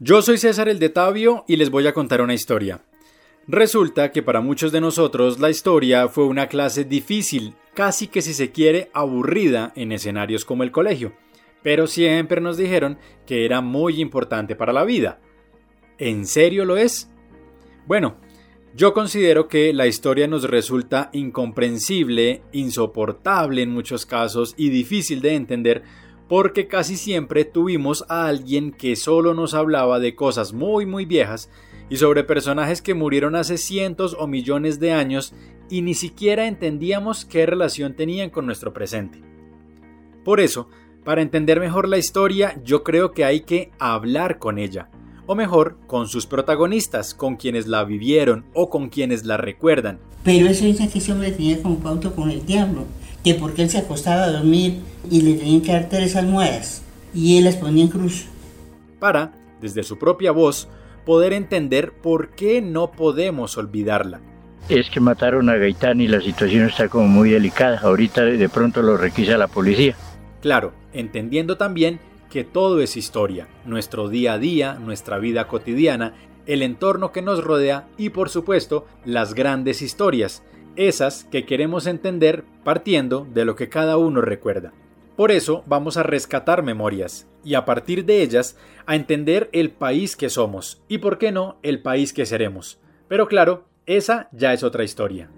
Yo soy César el de Tabio y les voy a contar una historia. Resulta que para muchos de nosotros la historia fue una clase difícil, casi que si se quiere aburrida en escenarios como el colegio, pero siempre nos dijeron que era muy importante para la vida. ¿En serio lo es? Bueno, yo considero que la historia nos resulta incomprensible, insoportable en muchos casos y difícil de entender porque casi siempre tuvimos a alguien que solo nos hablaba de cosas muy muy viejas y sobre personajes que murieron hace cientos o millones de años y ni siquiera entendíamos qué relación tenían con nuestro presente. Por eso, para entender mejor la historia, yo creo que hay que hablar con ella, o mejor, con sus protagonistas, con quienes la vivieron o con quienes la recuerdan. Pero eso dice que ese hombre tenía como pauto con el diablo que porque él se acostaba a dormir y le tenían que dar tres almohadas y él las ponía en cruz. Para, desde su propia voz, poder entender por qué no podemos olvidarla. Es que mataron a Gaitán y la situación está como muy delicada. Ahorita de pronto lo requisa la policía. Claro, entendiendo también que todo es historia, nuestro día a día, nuestra vida cotidiana, el entorno que nos rodea y por supuesto las grandes historias, esas que queremos entender partiendo de lo que cada uno recuerda. Por eso vamos a rescatar memorias y a partir de ellas a entender el país que somos y por qué no el país que seremos. Pero claro, esa ya es otra historia.